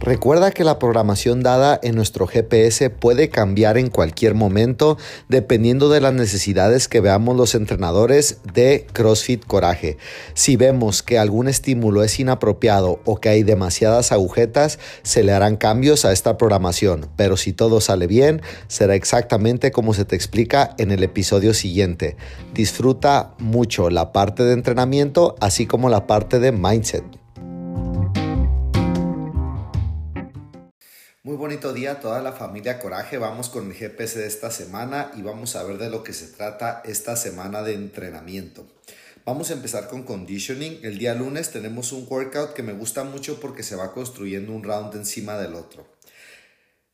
Recuerda que la programación dada en nuestro GPS puede cambiar en cualquier momento dependiendo de las necesidades que veamos los entrenadores de CrossFit Coraje. Si vemos que algún estímulo es inapropiado o que hay demasiadas agujetas, se le harán cambios a esta programación, pero si todo sale bien, será exactamente como se te explica en el episodio siguiente. Disfruta mucho la parte de entrenamiento así como la parte de mindset. Muy bonito día toda la familia Coraje. Vamos con el GPS de esta semana y vamos a ver de lo que se trata esta semana de entrenamiento. Vamos a empezar con conditioning. El día lunes tenemos un workout que me gusta mucho porque se va construyendo un round encima del otro.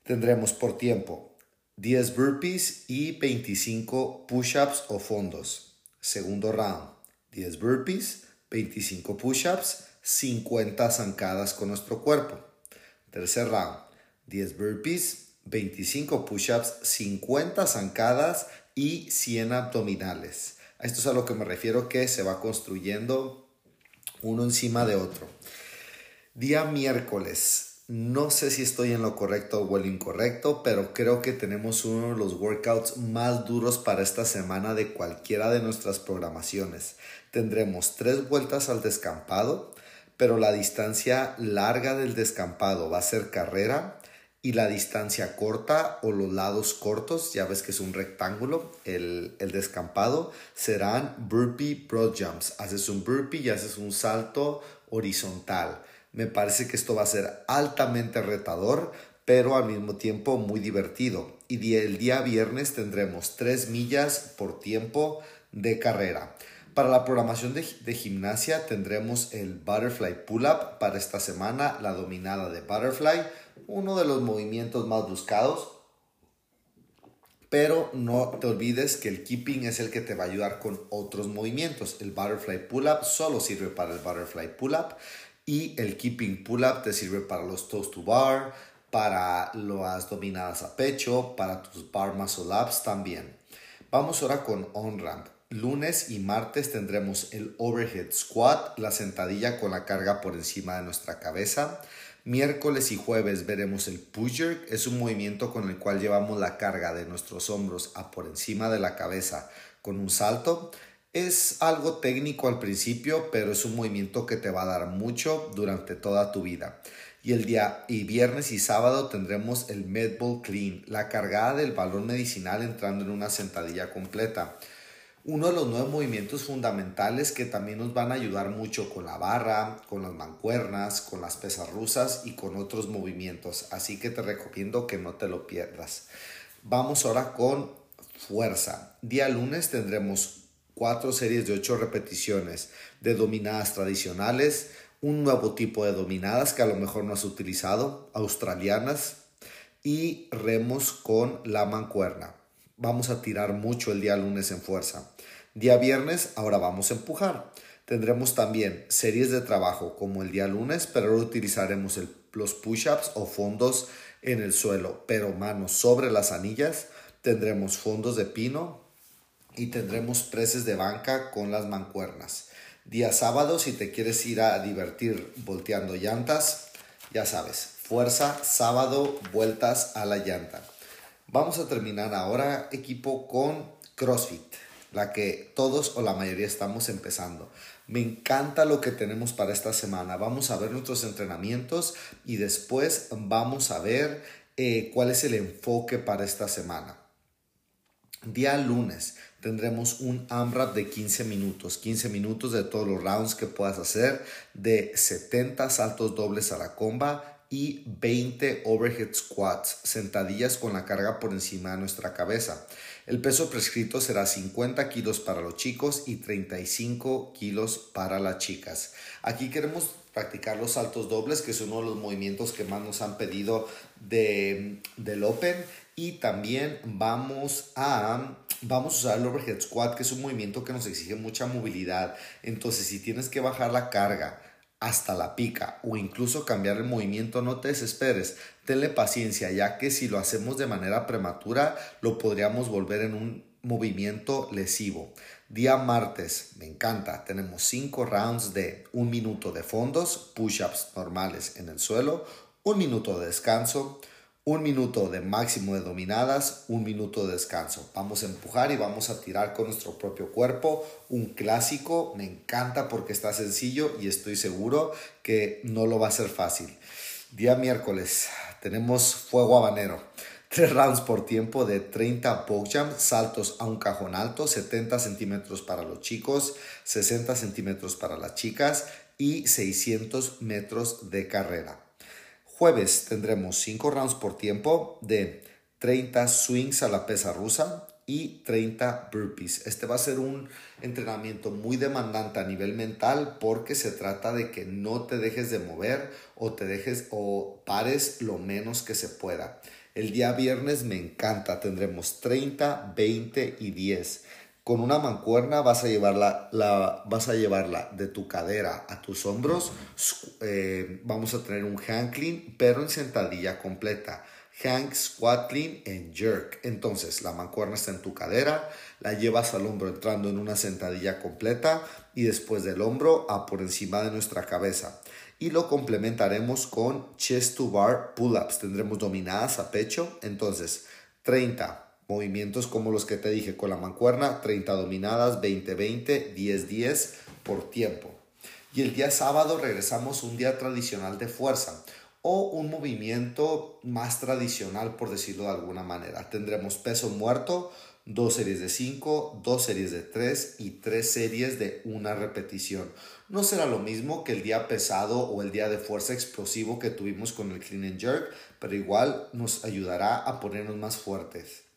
Tendremos por tiempo 10 burpees y 25 push-ups o fondos. Segundo round, 10 burpees, 25 push-ups, 50 zancadas con nuestro cuerpo. Tercer round, 10 burpees, 25 push-ups, 50 zancadas y 100 abdominales. Esto es a lo que me refiero que se va construyendo uno encima de otro. Día miércoles. No sé si estoy en lo correcto o el incorrecto, pero creo que tenemos uno de los workouts más duros para esta semana de cualquiera de nuestras programaciones. Tendremos tres vueltas al descampado, pero la distancia larga del descampado va a ser carrera y la distancia corta o los lados cortos, ya ves que es un rectángulo, el, el, descampado, serán burpee broad jumps. Haces un burpee y haces un salto horizontal. Me parece que esto va a ser altamente retador, pero al mismo tiempo muy divertido. Y el día viernes tendremos 3 millas por tiempo de carrera. Para la programación de, gimnasia tendremos el Butterfly Pull-Up para esta semana, la dominada de Butterfly, uno de los movimientos más buscados. Pero no te olvides que el keeping es el que te va a ayudar con otros movimientos. El Butterfly Pull-Up solo sirve para el Butterfly Pull-Up y el Keeping Pull-Up te sirve para los Toes to Bar, para las dominadas a pecho, para tus Bar Muscle Ups también. Vamos ahora con On-Ramp. Lunes y martes tendremos el overhead squat, la sentadilla con la carga por encima de nuestra cabeza. Miércoles y jueves veremos el push jerk, es un movimiento con el cual llevamos la carga de nuestros hombros a por encima de la cabeza con un salto. Es algo técnico al principio, pero es un movimiento que te va a dar mucho durante toda tu vida. Y el día y viernes y sábado tendremos el medball clean, la cargada del balón medicinal entrando en una sentadilla completa uno de los nuevos movimientos fundamentales que también nos van a ayudar mucho con la barra, con las mancuernas, con las pesas rusas y con otros movimientos. Así que te recomiendo que no te lo pierdas. Vamos ahora con fuerza. Día lunes tendremos cuatro series de ocho repeticiones de dominadas tradicionales, un nuevo tipo de dominadas que a lo mejor no has utilizado, australianas y remos con la mancuerna vamos a tirar mucho el día lunes en fuerza. Día viernes, ahora vamos a empujar. Tendremos también series de trabajo como el día lunes, pero ahora utilizaremos los push-ups o fondos en el suelo, pero manos sobre las anillas. Tendremos fondos de pino y tendremos preses de banca con las mancuernas. Día sábado, si te quieres ir a divertir volteando llantas, ya sabes, fuerza, sábado, vueltas a la llanta. Vamos a terminar ahora, equipo, con CrossFit, la que todos o la mayoría estamos empezando. Me encanta lo que tenemos para esta semana. Vamos a ver nuestros entrenamientos y después vamos a ver eh, cuál es el enfoque para esta semana. Día lunes tendremos un AMRAP de 15 minutos, 15 minutos de todos los rounds que puedas hacer, de 70 saltos dobles a la comba y 20 overhead squats, sentadillas con la carga por encima de nuestra cabeza. El peso prescrito será 50 kilos para los chicos y 35 kilos para las chicas. Aquí queremos practicar los saltos dobles, que es uno de los movimientos que más nos han pedido de, del Open. Y también vamos a, vamos a usar el overhead squat, que es un movimiento que nos exige mucha movilidad. Entonces, si tienes que bajar la carga, hasta la pica o incluso cambiar el movimiento, no te desesperes, tenle paciencia, ya que si lo hacemos de manera prematura, lo podríamos volver en un movimiento lesivo. Día martes, me encanta, tenemos 5 rounds de un minuto de fondos, push-ups normales en el suelo, un minuto de descanso, un minuto de máximo de dominadas, un minuto de descanso. Vamos a empujar y vamos a tirar con nuestro propio cuerpo. Un clásico, me encanta porque está sencillo y estoy seguro que no lo va a ser fácil. Día miércoles, tenemos fuego habanero. Tres rounds por tiempo de 30 box jumps, saltos a un cajón alto, 70 centímetros para los chicos, 60 centímetros para las chicas y 600 metros de carrera. Jueves tendremos 5 rounds por tiempo de 30 swings a la pesa rusa y 30 burpees. Este va a ser un entrenamiento muy demandante a nivel mental porque se trata de que no te dejes de mover o te dejes o pares lo menos que se pueda. El día viernes me encanta, tendremos 30, 20 y 10. Con una mancuerna vas a llevarla, la, vas a llevarla de tu cadera a tus hombros. Eh, vamos a tener un hang clean, pero en sentadilla completa. Hang, squat clean en jerk. Entonces, la mancuerna está en tu cadera, la llevas al hombro entrando en una sentadilla completa y después del hombro a por encima de nuestra cabeza. Y lo complementaremos con chest to bar pull-ups. Tendremos dominadas a pecho. Entonces, 30 movimientos como los que te dije con la mancuerna, 30 dominadas, 20-20, 10-10 por tiempo. Y el día sábado regresamos un día tradicional de fuerza o un movimiento más tradicional, por decirlo de alguna manera. Tendremos peso muerto, dos series de 5, dos series de 3 y tres series de una repetición. No será lo mismo que el día pesado o el día de fuerza explosivo que tuvimos con el clean and jerk, pero igual nos ayudará a ponernos más fuertes.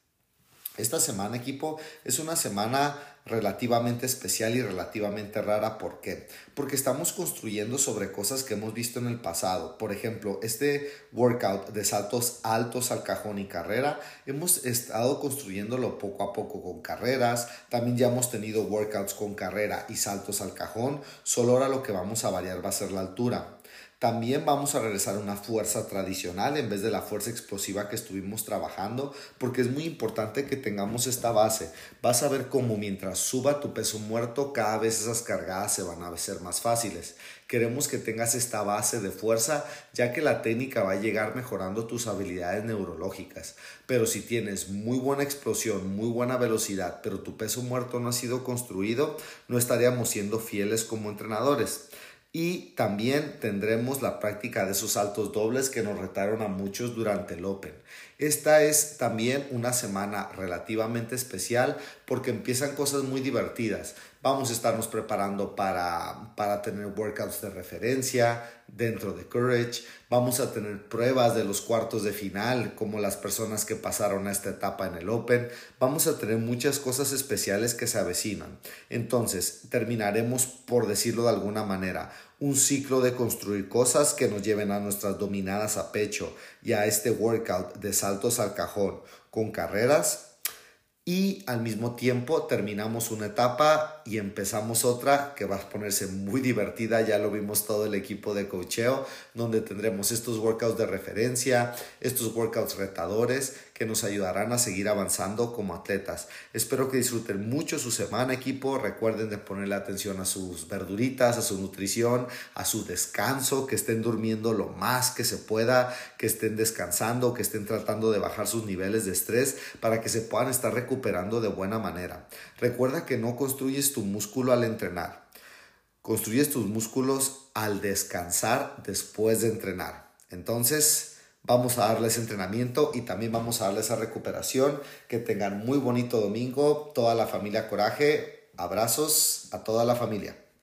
Esta semana, equipo, es una semana relativamente especial y relativamente rara. ¿Por qué? Porque estamos construyendo sobre cosas que hemos visto en el pasado. Por ejemplo, este workout de saltos altos al cajón y carrera, hemos estado construyéndolo poco a poco con carreras. También ya hemos tenido workouts con carrera y saltos al cajón. Solo ahora lo que vamos a variar va a ser la altura. También vamos a regresar a una fuerza tradicional en vez de la fuerza explosiva que estuvimos trabajando, porque es muy importante que tengamos esta base. Vas a ver cómo mientras suba tu peso muerto, cada vez esas cargadas se van a hacer más fáciles. Queremos que tengas esta base de fuerza, ya que la técnica va a llegar mejorando tus habilidades neurológicas. Pero si tienes muy buena explosión, muy buena velocidad, pero tu peso muerto no ha sido construido, no estaríamos siendo fieles como entrenadores. Y también tendremos la práctica de esos saltos dobles que nos retaron a muchos durante el Open. Esta es también una semana relativamente especial porque empiezan cosas muy divertidas. Vamos a estarnos preparando para, para tener workouts de referencia dentro de Courage. Vamos a tener pruebas de los cuartos de final, como las personas que pasaron a esta etapa en el Open. Vamos a tener muchas cosas especiales que se avecinan. Entonces, terminaremos, por decirlo de alguna manera, un ciclo de construir cosas que nos lleven a nuestras dominadas a pecho y a este workout de saltos al cajón con carreras y al mismo tiempo terminamos una etapa y empezamos otra que va a ponerse muy divertida, ya lo vimos todo el equipo de cocheo, donde tendremos estos workouts de referencia, estos workouts retadores que nos ayudarán a seguir avanzando como atletas. Espero que disfruten mucho su semana equipo, recuerden de ponerle atención a sus verduritas, a su nutrición, a su descanso, que estén durmiendo lo más que se pueda, que estén descansando, que estén tratando de bajar sus niveles de estrés para que se puedan estar recuperando de buena manera. Recuerda que no construyes tu músculo al entrenar, construyes tus músculos al descansar después de entrenar. Entonces, Vamos a darles entrenamiento y también vamos a darles esa recuperación. Que tengan muy bonito domingo. Toda la familia Coraje. Abrazos a toda la familia.